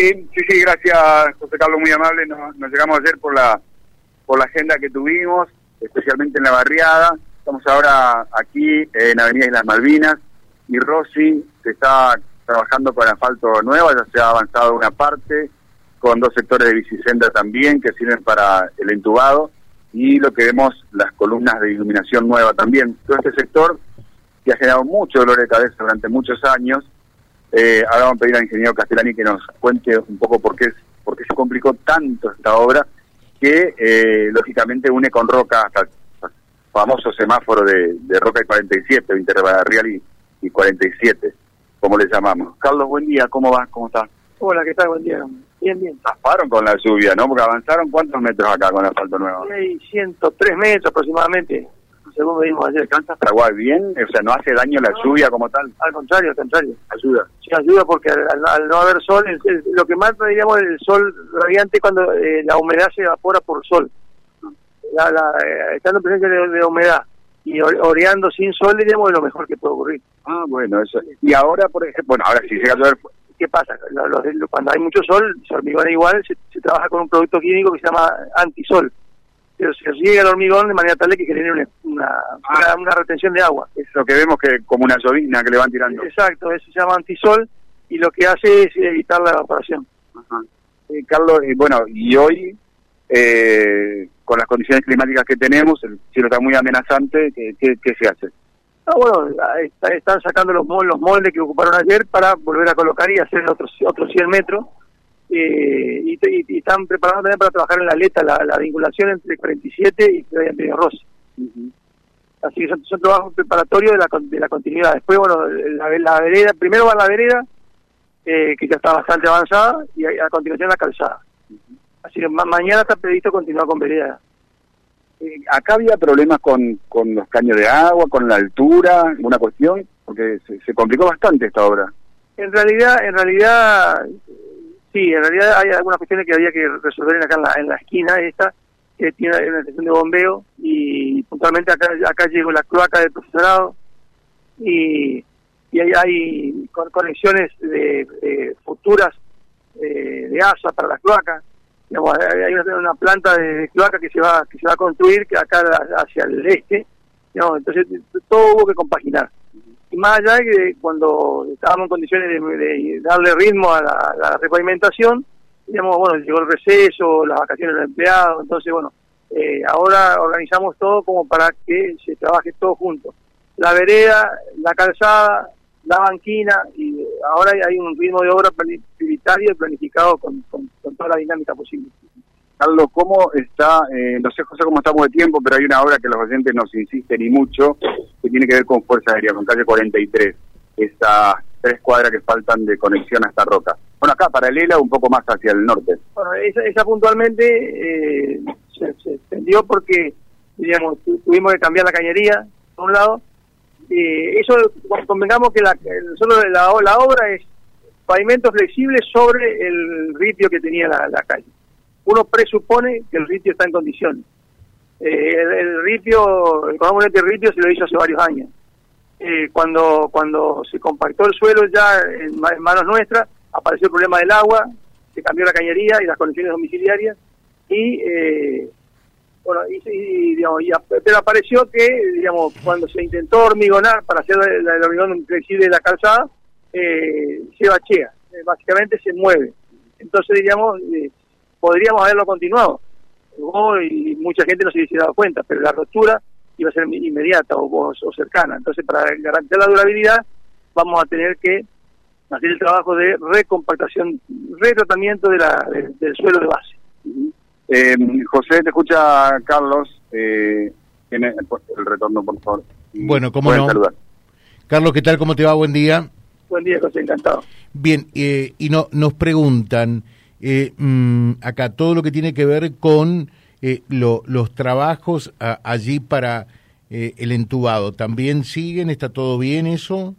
Sí, sí, sí, gracias José Carlos, muy amable. Nos, llegamos ayer por la por la agenda que tuvimos, especialmente en la barriada. Estamos ahora aquí en Avenida Islas Malvinas y Rossi se está trabajando con asfalto nueva, ya se ha avanzado una parte, con dos sectores de bicisenda también que sirven para el entubado y lo que vemos, las columnas de iluminación nueva también. Todo este sector que ha generado mucho dolor de cabeza durante muchos años eh, ahora vamos a pedir al ingeniero Castellani que nos cuente un poco por qué, por qué se complicó tanto esta obra que eh, lógicamente une con Roca hasta el famoso semáforo de, Roca y 47, Interbarrial y, y 47, como le llamamos. Carlos, buen día, ¿cómo va? ¿Cómo está? Hola, ¿qué tal? Buen día. Bien, bien. Zafaron con la lluvia, ¿no? Porque avanzaron cuántos metros acá con el asfalto nuevo? Hay 103 metros aproximadamente según vimos ayer. ¿Canta Paraguay bien? O sea, ¿no hace daño la lluvia como tal? Al contrario, al contrario. Ayuda. Sí, ayuda porque al, no haber sol, lo que más diríamos el sol radiante cuando eh, la humedad se evapora por sol. La, la, eh, estando en presencia de, humedad y oreando sin sol, diríamos, es lo mejor que puede ocurrir. Ah, bueno, eso. Y ahora, por ejemplo, bueno, ahora si llega a llover... ¿Qué pasa? cuando hay mucho sol, se hormigona igual, se, se trabaja con un producto químico que se llama antisol pero se riega el hormigón de manera tal que genere una, una, una, retención de agua. Es lo que vemos que como una llovina que le van tirando. Exacto, eso se llama antisol y lo que hace es evitar la evaporación. Ajá. Eh, Carlos, y bueno, y hoy, eh, con las condiciones climáticas que tenemos, el cielo está muy amenazante, ¿qué, qué, se hace? Ah, bueno, están sacando los, los moldes que ocuparon ayer para volver a colocar y hacer otros, otros 100 metros eh, y, están preparados también para trabajar en la aleta, la, vinculación entre 47 y Antonio Rossi. Así que son, trabajos preparatorios de la, de la continuidad. Después, bueno, la, vereda, primero va la vereda, eh, que ya está bastante avanzada, y a, continuación la calzada. Así que mañana está previsto continuar con vereda. Eh, acá había problemas con, con los caños de agua, con la altura, alguna cuestión, porque se, se complicó bastante esta obra. En realidad, en realidad Sí, en realidad hay algunas cuestiones que había que resolver acá en la, en la esquina esta, que tiene una estación de bombeo y puntualmente acá, acá llegó la cloaca del profesorado y, y hay, hay conexiones de, futuras eh, de ASA para la cloaca. Digamos, hay una, planta de, cloaca que se va que se va a construir que acá hacia el este. Digamos, entonces todo hubo que compaginar y más allá de que cuando estábamos en condiciones de, darle ritmo a la, repavimentación, digamos, bueno, llegó el receso, las vacaciones de los empleados, entonces, bueno, eh, ahora organizamos todo como para que se trabaje todo junto. La vereda, la calzada, la banquina, y ahora hay un ritmo de obra prioritario y planificado con toda la dinámica posible. Carlos, ¿cómo está? Eh, no sé, José, cómo estamos de tiempo, pero hay una obra que los oyentes nos insisten y mucho, que tiene que ver con Fuerza Aérea, con calle 43, esas tres cuadras que faltan de conexión a esta roca. Bueno, acá paralela, un poco más hacia el norte. Bueno, esa, puntualmente eh, se, extendió porque, digamos, tuvimos que cambiar la cañería, por un lado. Eh, eso, convengamos que la, solo la, la obra es pavimento flexible sobre el ritio que tenía la calle uno presupone que el ritio está en condiciones. Eh, el, ritio, el componente ritio se lo hizo hace varios años. Eh, cuando cuando se compactó el suelo ya en, manos nuestras, apareció el problema del agua, se cambió la cañería y las condiciones domiciliarias, y eh, bueno, y, digamos, pero apareció que, digamos, cuando se intentó hormigonar para hacer el, el hormigón flexible de la calzada, se bachea, básicamente se mueve. Entonces, digamos, podríamos haberlo continuado. y mucha gente no se hubiese dado cuenta, pero la ruptura iba a ser inmediata o, cercana. Entonces, para garantizar la durabilidad, vamos a tener que hacer el trabajo de recompactación, retratamiento de la, del suelo de base. Eh, José, te escucha Carlos. Eh, tiene el retorno, por favor. Bueno, ¿cómo no? Carlos, ¿qué tal? ¿Cómo te va? Buen día. Buen día, José, encantado. Bien, eh, y no, nos preguntan, eh, mm, acá todo lo que tiene que ver con eh, los trabajos allí para eh, el entubado. ¿También siguen? ¿Está todo bien eso?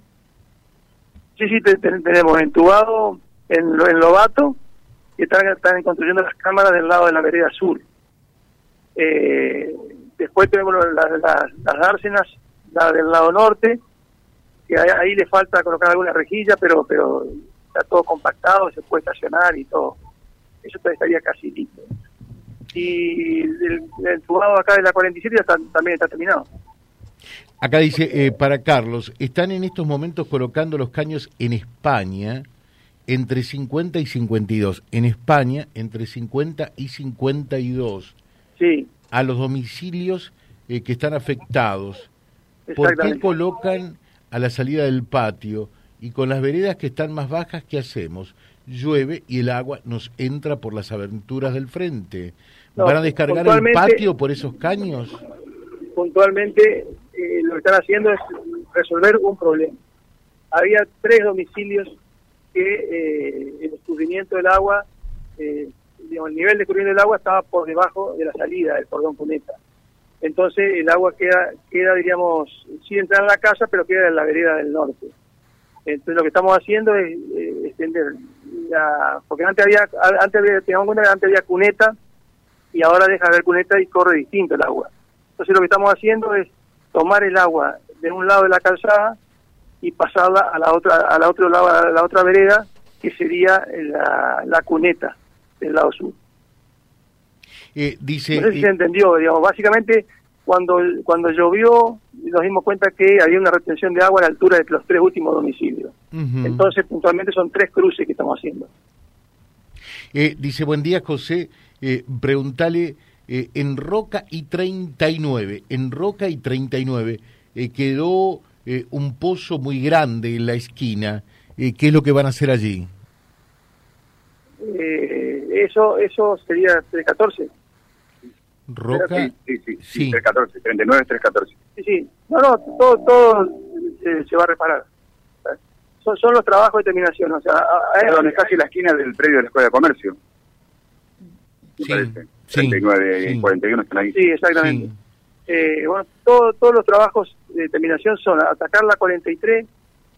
Sí, sí, tenemos entubado en, en Lobato y están, están construyendo las cámaras del lado de la vereda sur. después tenemos las dársenas, la del lado norte, que ahí, le falta colocar alguna rejilla, pero pero está todo compactado, se puede estacionar y todo. Eso estaría casi listo. Y el, el acá de la 47 ya también está terminado. Acá dice, eh, para Carlos, están en estos momentos colocando los caños en España entre 50 y 52. En España, entre 50 y 52. Sí. A los domicilios eh, que están afectados. ¿Por qué colocan a la salida del patio y con las veredas que están más bajas, qué hacemos? Llueve y el agua nos entra por las aventuras del frente. ¿Van a descargar el patio por esos caños? Puntualmente eh, lo que están haciendo es resolver un problema. Había tres domicilios que eh, el escurrimiento del agua, eh, el nivel de escurrimiento del agua estaba por debajo de la salida del cordón cuneta. Entonces el agua queda, queda diríamos, sí entra en la casa, pero queda en la vereda del norte. Entonces lo que estamos haciendo es extender la, porque antes había, antes había, antes había cuneta y ahora deja de haber cuneta y corre distinto el agua. Entonces lo que estamos haciendo es tomar el agua de un lado de la calzada y pasarla a la otra a la otro lado a la otra vereda que sería la, cuneta del lado sur. Eh, dice, no sé si se entendió, digamos, básicamente cuando cuando llovió nos dimos cuenta que había una retención de agua a la altura de los tres últimos domicilios. Entonces puntualmente son tres cruces que estamos haciendo. Eh, dice, buen día José, eh, pregúntale eh, en Roca y 39, en Roca y 39 eh, quedó eh, un pozo muy grande en la esquina. ¿Qué es lo que van a hacer allí? eso eso sería 314. Roca. Sí, sí, sí, 314, 39 314. Sí, sí. No, no, todo, todo se, va a reparar. Son, son los trabajos de terminación, o sea, donde está casi la esquina del predio de la Escuela de Comercio. Sí. 39 y 41 están ahí. Sí, exactamente. Eh, bueno, todos los trabajos de terminación son atacar la 43,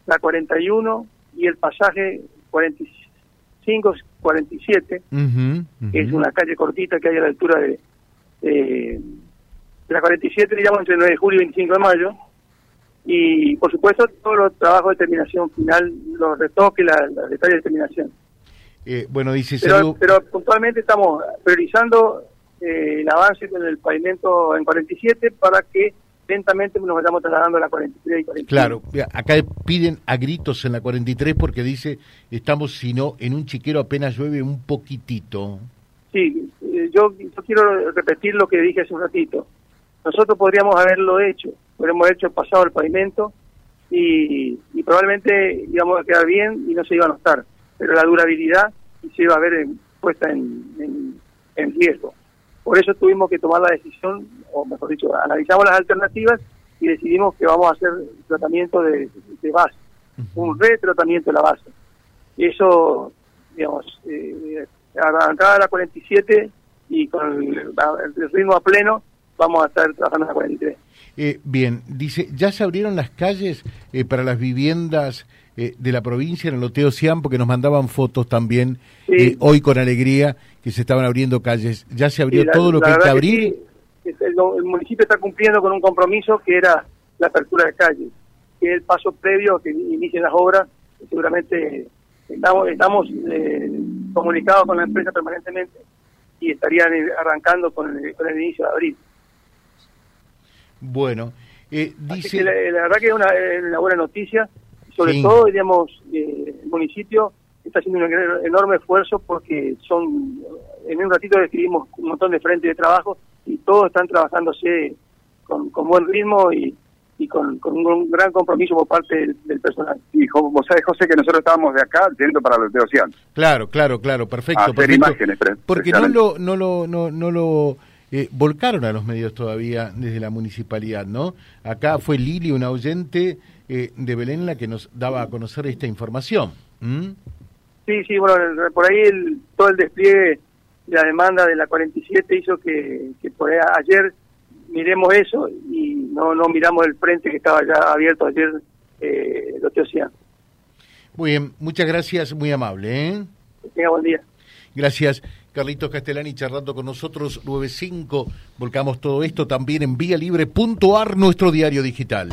la 41 y el pasaje 45, 47, que es una calle cortita que hay a la altura de, de, la 47, digamos, entre 9 de julio y 25 de mayo. Y, por supuesto, todos los trabajos de terminación final, los retoques, los detalles de terminación. Eh, bueno, dice pero, pero puntualmente estamos priorizando eh, el avance con el pavimento en 47 para que lentamente nos vayamos trasladando a la 43 y 45. Claro, acá piden a gritos en la 43 porque dice, estamos, si no, en un chiquero apenas llueve un poquitito. Sí, eh, yo, yo quiero repetir lo que dije hace un ratito. Nosotros podríamos haberlo hecho, podríamos haber hecho pasado el pavimento y, y probablemente íbamos a quedar bien y no se iba a notar pero la durabilidad se iba a ver puesta en, en, riesgo. Por eso tuvimos que tomar la decisión, o mejor dicho, analizamos las alternativas y decidimos que vamos a hacer tratamiento de, base, un retratamiento de la base. Y eso, digamos, eh, a la 47 y con el, ritmo a pleno, vamos a estar trabajando la 43. Eh, bien, dice, ¿ya se abrieron las calles eh, para las viviendas eh, de la provincia en el Loteo Cian, porque nos mandaban fotos también eh, hoy con alegría que se estaban abriendo calles. ¿Ya se abrió todo lo que hay que abrir? el, municipio está cumpliendo con un compromiso que era la apertura de calles, que es el paso previo a que inicien las obras. Seguramente estamos, estamos eh, comunicados con la empresa permanentemente y estarían arrancando con el, con el inicio de abril. Bueno, dice... la, verdad que es una, una buena noticia sobre todo, digamos, eh, el municipio está haciendo un enorme esfuerzo porque son, en un ratito describimos un montón de frentes de trabajo y todos están trabajándose con, buen ritmo y, con, un gran compromiso por parte del, personal. Y vos sabés, José, que nosotros estábamos de acá yendo para los de Ocean. Claro, claro, claro, perfecto. imágenes. Porque no lo, no lo, no, no lo eh, volcaron a los medios todavía desde la municipalidad, ¿no? Acá fue Lili, una oyente eh, de Belén la que nos daba a conocer esta información. Sí, sí, bueno, por ahí el, todo el despliegue de la demanda de la 47 hizo que, por ayer miremos eso y no, no miramos el frente que estaba ya abierto ayer, eh, lo que Muy bien, muchas gracias, muy amable. ¿eh? Que tenga buen día. Gracias. Carlitos Castellani charlando con nosotros, 95. Volcamos todo esto también en vía libre.ar, nuestro diario digital.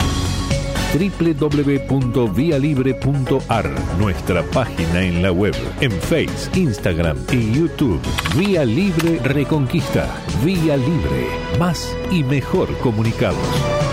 www.vialibre.ar, nuestra página en la web, en Face, Instagram y YouTube. Vía Libre Reconquista. Vía Libre. Más y mejor comunicados.